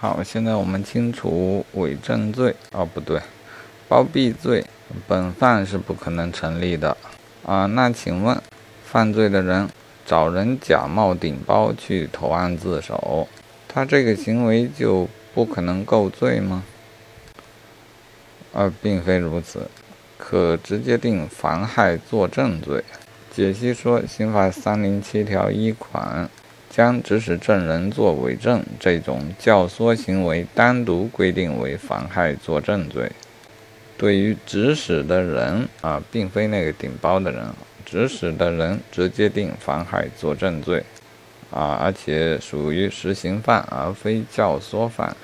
好，现在我们清除伪证罪。哦，不对，包庇罪，本犯是不可能成立的啊。那请问，犯罪的人找人假冒顶包去投案自首，他这个行为就不可能构罪吗？啊并非如此，可直接定妨害作证罪。解析说，刑法三零七条一款。将指使证人作伪证这种教唆行为单独规定为妨害作证罪。对于指使的人啊，并非那个顶包的人，指使的人直接定妨害作证罪啊，而且属于实行犯而非教唆犯。